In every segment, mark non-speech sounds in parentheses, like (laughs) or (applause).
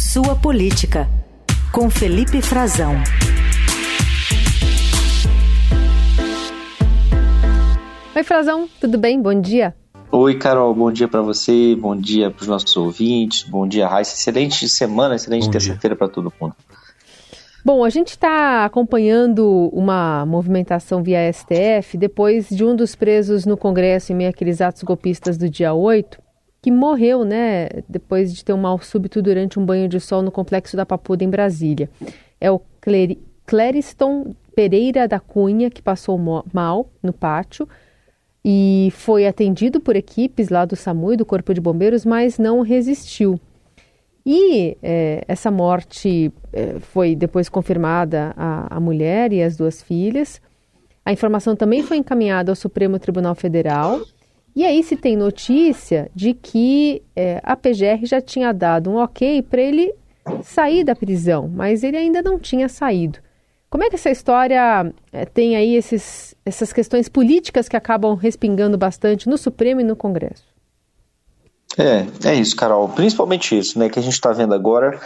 Sua Política, com Felipe Frazão. Oi, Frazão, tudo bem? Bom dia. Oi, Carol, bom dia para você, bom dia para os nossos ouvintes, bom dia, Raíssa. Excelente semana, excelente terça-feira para todo mundo. Bom, a gente está acompanhando uma movimentação via STF depois de um dos presos no Congresso em meio àqueles atos golpistas do dia 8, que morreu, né, depois de ter um mal súbito durante um banho de sol no complexo da Papuda, em Brasília. É o Clériston Pereira da Cunha, que passou mal no pátio e foi atendido por equipes lá do SAMU e do Corpo de Bombeiros, mas não resistiu. E é, essa morte é, foi depois confirmada a, a mulher e as duas filhas. A informação também foi encaminhada ao Supremo Tribunal Federal. E aí se tem notícia de que é, a PGR já tinha dado um ok para ele sair da prisão, mas ele ainda não tinha saído. Como é que essa história é, tem aí esses, essas questões políticas que acabam respingando bastante no Supremo e no Congresso? É, é isso, Carol. Principalmente isso, né, que a gente está vendo agora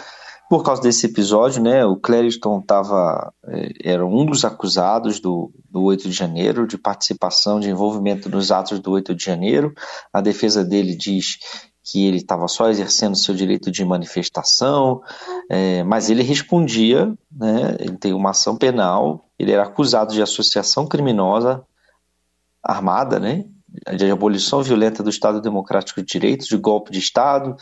por causa desse episódio, né? O Clériston tava, é, era um dos acusados do, do 8 de janeiro, de participação, de envolvimento nos atos do 8 de janeiro. A defesa dele diz que ele estava só exercendo seu direito de manifestação, é, mas ele respondia, né? Ele tem uma ação penal, ele era acusado de associação criminosa armada, né? De abolição violenta do Estado Democrático de Direito, de golpe de Estado,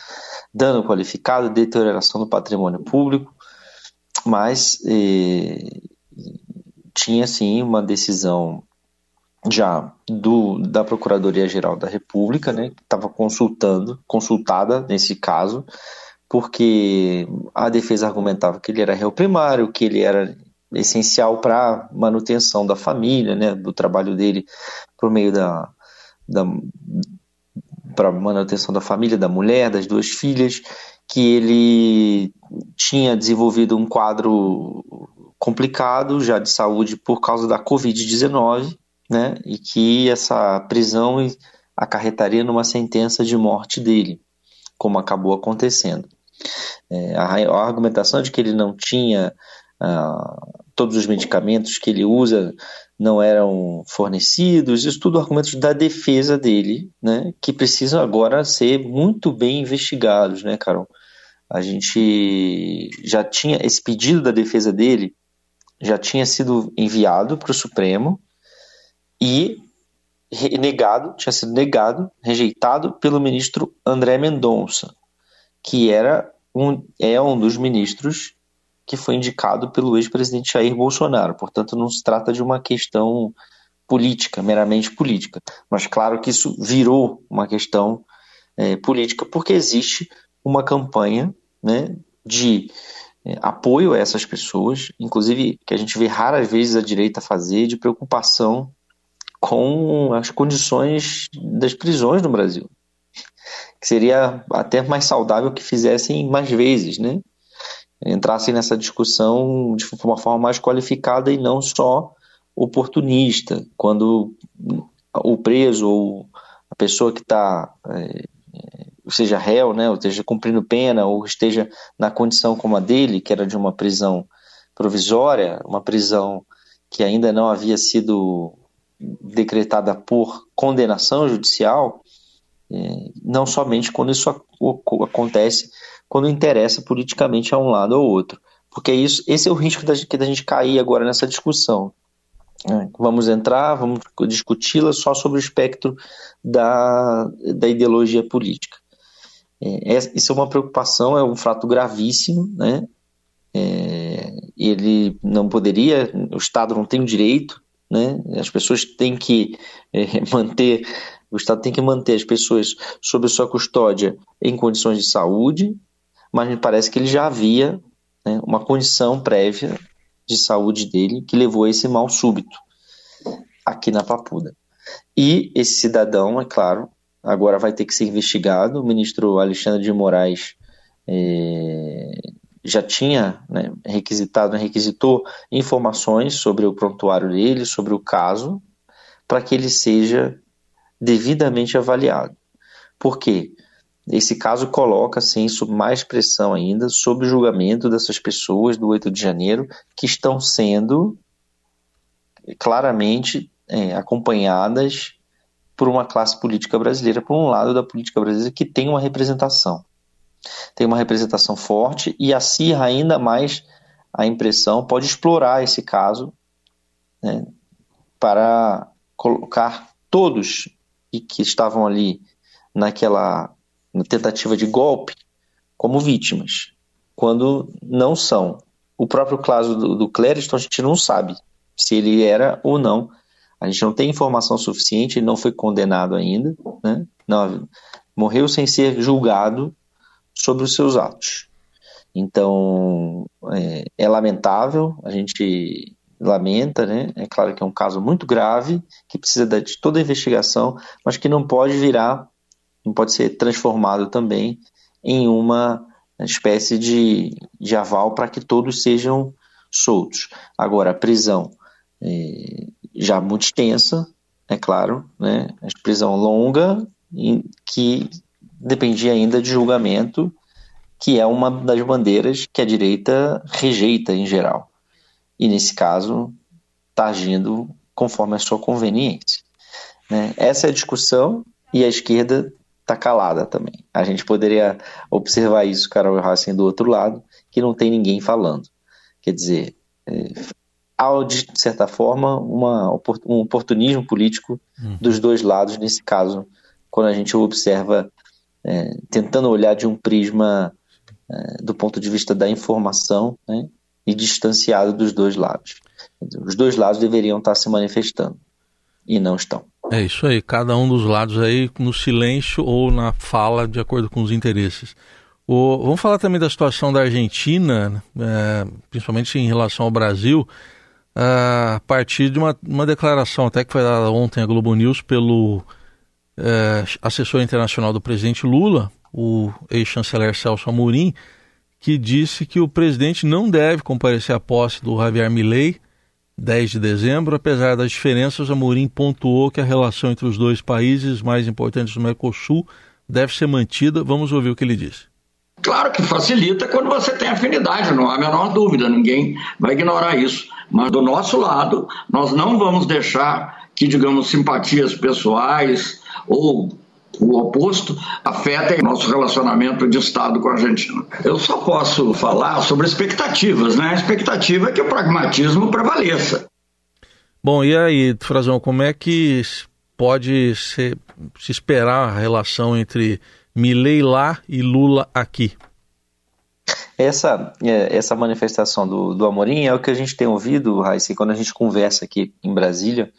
dano qualificado, deterioração do patrimônio público, mas eh, tinha sim uma decisão já do, da Procuradoria-Geral da República, né, que estava consultando, consultada nesse caso, porque a defesa argumentava que ele era réu primário, que ele era essencial para manutenção da família, né, do trabalho dele por meio da, para manutenção da família, da mulher, das duas filhas, que ele tinha desenvolvido um quadro complicado já de saúde por causa da Covid-19, né, e que essa prisão acarretaria numa sentença de morte dele, como acabou acontecendo. É, a, a, argumentação de que ele não tinha ah, todos os medicamentos que ele usa não eram fornecidos, isso tudo argumentos da defesa dele, né, que precisam agora ser muito bem investigados, né, Carol? A gente já tinha esse pedido da defesa dele já tinha sido enviado para o Supremo e negado, tinha sido negado, rejeitado pelo ministro André Mendonça, que era um, é um dos ministros que foi indicado pelo ex-presidente Jair Bolsonaro. Portanto, não se trata de uma questão política, meramente política. Mas claro que isso virou uma questão é, política porque existe uma campanha né, de é, apoio a essas pessoas, inclusive que a gente vê raras vezes a direita fazer, de preocupação com as condições das prisões no Brasil. Que seria até mais saudável que fizessem mais vezes, né? Entrassem nessa discussão de uma forma mais qualificada e não só oportunista, quando o preso ou a pessoa que está, é, seja réu, né, ou esteja cumprindo pena, ou esteja na condição como a dele, que era de uma prisão provisória, uma prisão que ainda não havia sido decretada por condenação judicial, é, não somente quando isso acontece quando interessa politicamente a um lado ou outro. Porque isso, esse é o risco da, da gente cair agora nessa discussão. É, vamos entrar, vamos discuti-la só sobre o espectro da, da ideologia política. É, isso é uma preocupação, é um fato gravíssimo, né? É, ele não poderia, o Estado não tem o direito, né? As pessoas têm que é, (laughs) manter, o Estado tem que manter as pessoas sob sua custódia em condições de saúde, mas me parece que ele já havia né, uma condição prévia de saúde dele que levou a esse mal súbito aqui na Papuda. E esse cidadão, é claro, agora vai ter que ser investigado. O ministro Alexandre de Moraes é, já tinha né, requisitado, requisitou informações sobre o prontuário dele, sobre o caso, para que ele seja devidamente avaliado. Por quê? esse caso coloca, assim, mais pressão ainda, sob o julgamento dessas pessoas do 8 de janeiro, que estão sendo claramente é, acompanhadas por uma classe política brasileira, por um lado da política brasileira que tem uma representação. Tem uma representação forte e acirra ainda mais a impressão, pode explorar esse caso né, para colocar todos que estavam ali naquela tentativa de golpe como vítimas, quando não são. O próprio caso do, do Clériston a gente não sabe se ele era ou não. A gente não tem informação suficiente, ele não foi condenado ainda, né? não, morreu sem ser julgado sobre os seus atos. Então, é, é, lamentável, a gente lamenta, né? É claro que é um caso muito grave, que precisa de toda a investigação, mas que não pode virar, não pode ser transformado também em uma espécie de, de aval para que todos sejam soltos. Agora, a prisão é, já muito extensa, é claro, né? A prisão longa, que dependia ainda de julgamento, que é uma das bandeiras que a direita rejeita em geral. E nesse caso, está agindo conforme a sua conveniência. Né? Essa é a discussão e a esquerda está calada também. A gente poderia observar isso, Carol Racing, do outro lado, que não tem ninguém falando. Quer dizer, é, há, de certa forma, uma, um oportunismo político uhum. dos dois lados, nesse caso, quando a gente observa é, tentando olhar de um prisma é, do ponto de vista da informação né, e distanciado dos dois lados. Os dois lados deveriam estar se manifestando e não estão. É isso aí, cada um dos lados aí no silêncio ou na fala de acordo com os interesses. O, vamos falar também da situação da Argentina, é, principalmente em relação ao Brasil, a partir de uma, uma declaração até que foi dada ontem à Globo News pelo é, assessor internacional do presidente Lula, o ex-chanceler Celso Amorim, que disse que o presidente não deve comparecer à posse do Javier Milei 10 de dezembro, apesar das diferenças, Amorim pontuou que a relação entre os dois países mais importantes do Mercosul deve ser mantida. Vamos ouvir o que ele disse. Claro que facilita quando você tem afinidade, não há a menor dúvida, ninguém vai ignorar isso. Mas do nosso lado, nós não vamos deixar que, digamos, simpatias pessoais ou o oposto afeta nosso relacionamento de Estado com a Argentina. Eu só posso falar sobre expectativas, né? A expectativa é que o pragmatismo prevaleça. Bom, e aí, Frazão, como é que pode se, se esperar a relação entre Milei lá e Lula aqui? Essa, é, essa manifestação do, do Amorim é o que a gente tem ouvido, Raíssa, quando a gente conversa aqui em Brasília,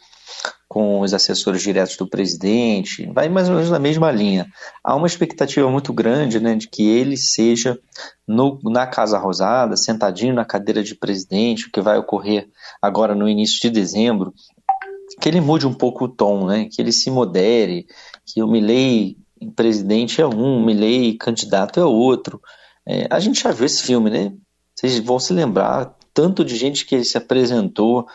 com os assessores diretos do presidente, vai mais ou menos na mesma linha. Há uma expectativa muito grande né, de que ele seja no, na Casa Rosada, sentadinho na cadeira de presidente, o que vai ocorrer agora no início de dezembro, que ele mude um pouco o tom, né, que ele se modere, que o Milley presidente é um, o Milley candidato é outro. É, a gente já viu esse filme, né? Vocês vão se lembrar tanto de gente que ele se apresentou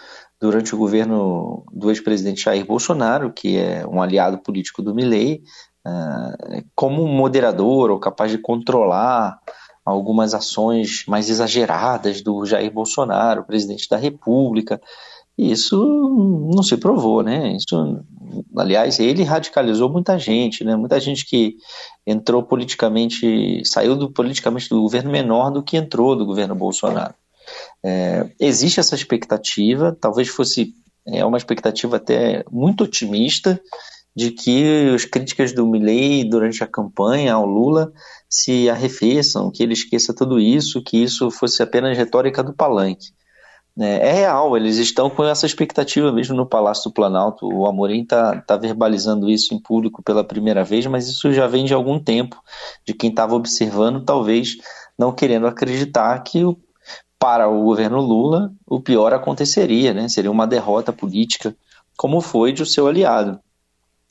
durante o governo do ex-presidente Jair Bolsonaro, que é um aliado político do Milley, uh, como moderador ou capaz de controlar algumas ações mais exageradas do Jair Bolsonaro, presidente da República. E isso não se provou, né? Isso, aliás, ele radicalizou muita gente, né? Muita gente que entrou politicamente, saiu do, politicamente do governo menor do que entrou do governo Bolsonaro. É, existe essa expectativa, talvez fosse é, uma expectativa até muito otimista, de que as críticas do Milley durante a campanha ao Lula se arrefeçam, que ele esqueça tudo isso, que isso fosse apenas retórica do palanque. É, é real, eles estão com essa expectativa mesmo no Palácio do Planalto. O Amorim está tá verbalizando isso em público pela primeira vez, mas isso já vem de algum tempo, de quem estava observando, talvez não querendo acreditar que o para o governo Lula, o pior aconteceria, né? Seria uma derrota política, como foi de seu aliado,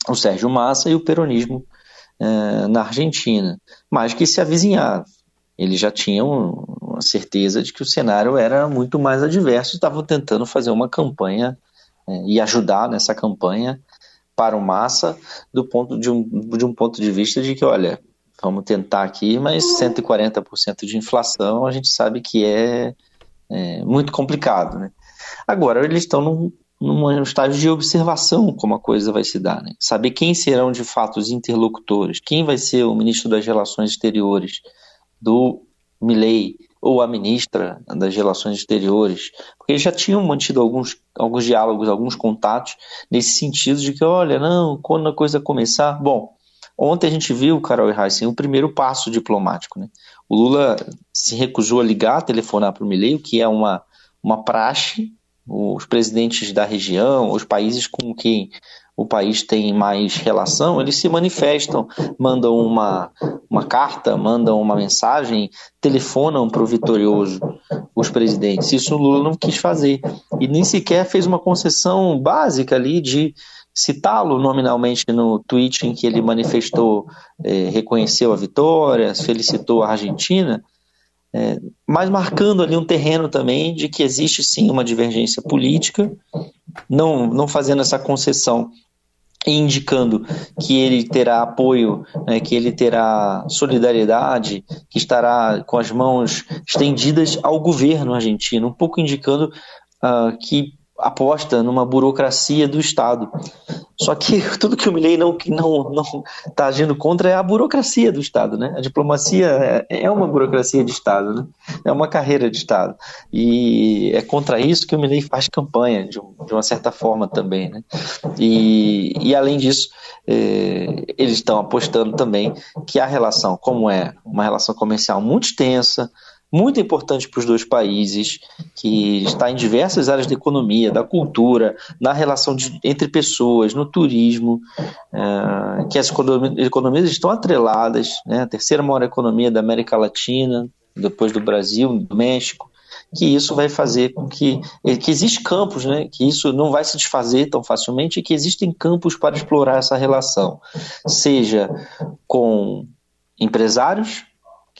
o Sérgio Massa e o peronismo eh, na Argentina, mas que se avizinhava. Eles já tinham a certeza de que o cenário era muito mais adverso, estavam tentando fazer uma campanha eh, e ajudar nessa campanha para o Massa do ponto de um, de um ponto de vista de que, olha, vamos tentar aqui, mas 140% de inflação a gente sabe que é, é muito complicado. Né? Agora, eles estão num, num estágio de observação como a coisa vai se dar. Né? Saber quem serão de fato os interlocutores, quem vai ser o ministro das Relações Exteriores do Milley ou a ministra das Relações Exteriores, porque eles já tinham mantido alguns, alguns diálogos, alguns contatos nesse sentido de que, olha, não, quando a coisa começar, bom, Ontem a gente viu, Carol e Heisen, o primeiro passo diplomático. Né? O Lula se recusou a ligar, a telefonar para o Milei, o que é uma, uma praxe. Os presidentes da região, os países com quem o país tem mais relação, eles se manifestam, mandam uma, uma carta, mandam uma mensagem, telefonam para o vitorioso, os presidentes. Isso o Lula não quis fazer. E nem sequer fez uma concessão básica ali de citá-lo nominalmente no tweet em que ele manifestou, é, reconheceu a vitória, felicitou a Argentina, é, mas marcando ali um terreno também de que existe sim uma divergência política, não, não fazendo essa concessão e indicando que ele terá apoio, né, que ele terá solidariedade, que estará com as mãos estendidas ao governo argentino, um pouco indicando uh, que aposta numa burocracia do Estado. Só que (laughs) tudo que o Milley não não não está agindo contra é a burocracia do Estado, né? A diplomacia é, é uma burocracia de Estado, né? É uma carreira de Estado e é contra isso que o Milley faz campanha de, de uma certa forma também, né? E, e além disso, é, eles estão apostando também que a relação, como é uma relação comercial muito extensa, muito importante para os dois países, que está em diversas áreas da economia, da cultura, na relação de, entre pessoas, no turismo, é, que as economias estão atreladas, né, a terceira maior economia da América Latina, depois do Brasil, do México, que isso vai fazer com que, que existem campos, né, que isso não vai se desfazer tão facilmente e que existem campos para explorar essa relação, seja com empresários,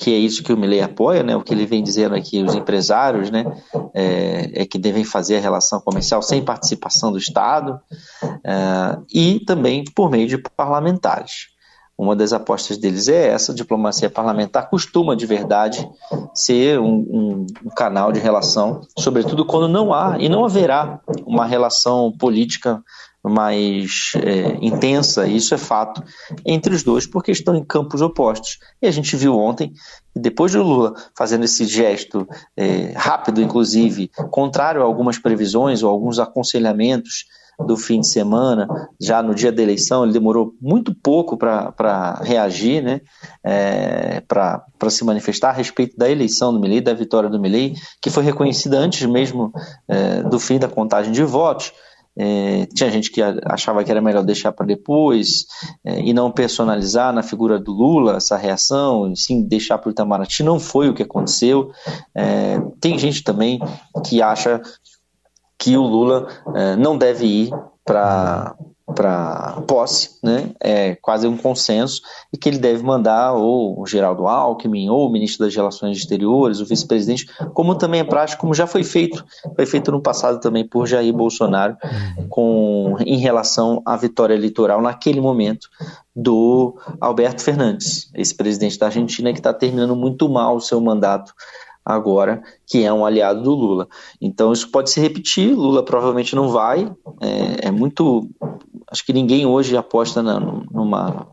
que é isso que o Milley apoia, né? O que ele vem dizendo aqui, os empresários, né? É, é que devem fazer a relação comercial sem participação do Estado é, e também por meio de parlamentares. Uma das apostas deles é essa: a diplomacia parlamentar costuma de verdade ser um, um, um canal de relação, sobretudo quando não há e não haverá uma relação política mais é, intensa, isso é fato, entre os dois, porque estão em campos opostos. E a gente viu ontem, depois de Lula fazendo esse gesto é, rápido, inclusive, contrário a algumas previsões ou alguns aconselhamentos do fim de semana, já no dia da eleição, ele demorou muito pouco para reagir, né, é, para se manifestar a respeito da eleição do Milei, da vitória do Milei, que foi reconhecida antes mesmo é, do fim da contagem de votos. É, tinha gente que achava que era melhor deixar para depois é, e não personalizar na figura do Lula essa reação, e sim deixar para o Itamaraty. Não foi o que aconteceu. É, tem gente também que acha que o Lula é, não deve ir para para posse, né? É quase um consenso e que ele deve mandar ou o Geraldo Alckmin ou o ministro das Relações Exteriores, o vice-presidente, como também é prático, como já foi feito, foi feito no passado também por Jair Bolsonaro com em relação à vitória eleitoral naquele momento do Alberto Fernandes, esse presidente da Argentina que está terminando muito mal o seu mandato agora, que é um aliado do Lula. Então isso pode se repetir, Lula provavelmente não vai, é, é muito Acho que ninguém hoje aposta na, numa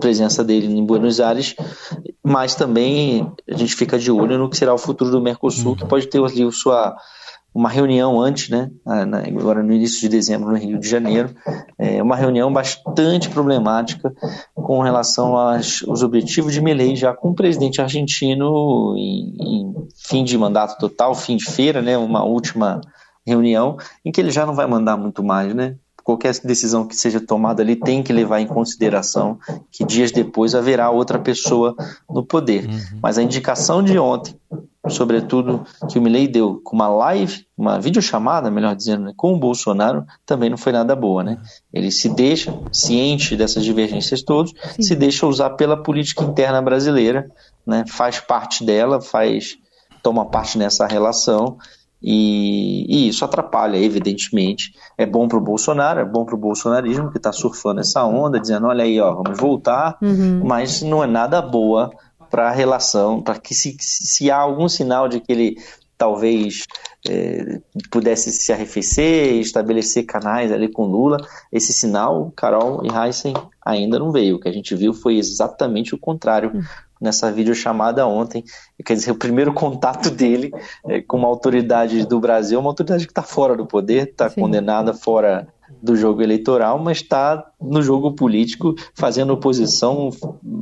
presença dele em Buenos Aires, mas também a gente fica de olho no que será o futuro do Mercosul, que pode ter ali sua uma reunião antes, né, agora no início de dezembro no Rio de Janeiro, é uma reunião bastante problemática com relação aos, aos objetivos de Milei já com o presidente argentino em, em fim de mandato total, fim de feira, né, uma última reunião em que ele já não vai mandar muito mais, né? Qualquer decisão que seja tomada ali tem que levar em consideração que dias depois haverá outra pessoa no poder. Uhum. Mas a indicação de ontem, sobretudo que o Milley deu com uma live, uma videochamada, melhor dizendo, né, com o Bolsonaro, também não foi nada boa, né? Ele se deixa, ciente dessas divergências todas, Sim. se deixa usar pela política interna brasileira, né? Faz parte dela, faz toma parte nessa relação E, e, isso atrapalha, evidentemente. É bom para o Bolsonaro, é bom para o bolsonarismo que está surfando essa onda, dizendo: olha aí, ó, vamos voltar, uhum. mas não é nada boa para a relação, para que se, se há algum sinal de que ele talvez é, pudesse se arrefecer, estabelecer canais ali com Lula, esse sinal, Carol e Heisen ainda não veio. O que a gente viu foi exatamente o contrário. Uhum nessa videochamada ontem. Quer dizer, o primeiro (laughs) contato dele é, com uma autoridade do Brasil, uma autoridade que está fora do poder, está condenada fora do jogo eleitoral, mas está no jogo político fazendo oposição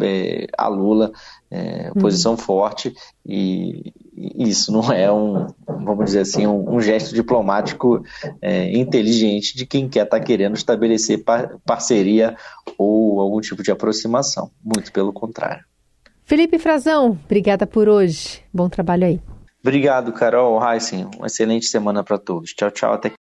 é, a Lula, é, oposição hum. forte, e isso não é um, vamos dizer assim, um, um gesto diplomático é, inteligente de quem quer estar tá querendo estabelecer par parceria ou algum tipo de aproximação. Muito pelo contrário. Felipe Frazão, obrigada por hoje. Bom trabalho aí. Obrigado, Carol Heisen. Uma excelente semana para todos. Tchau, tchau. Até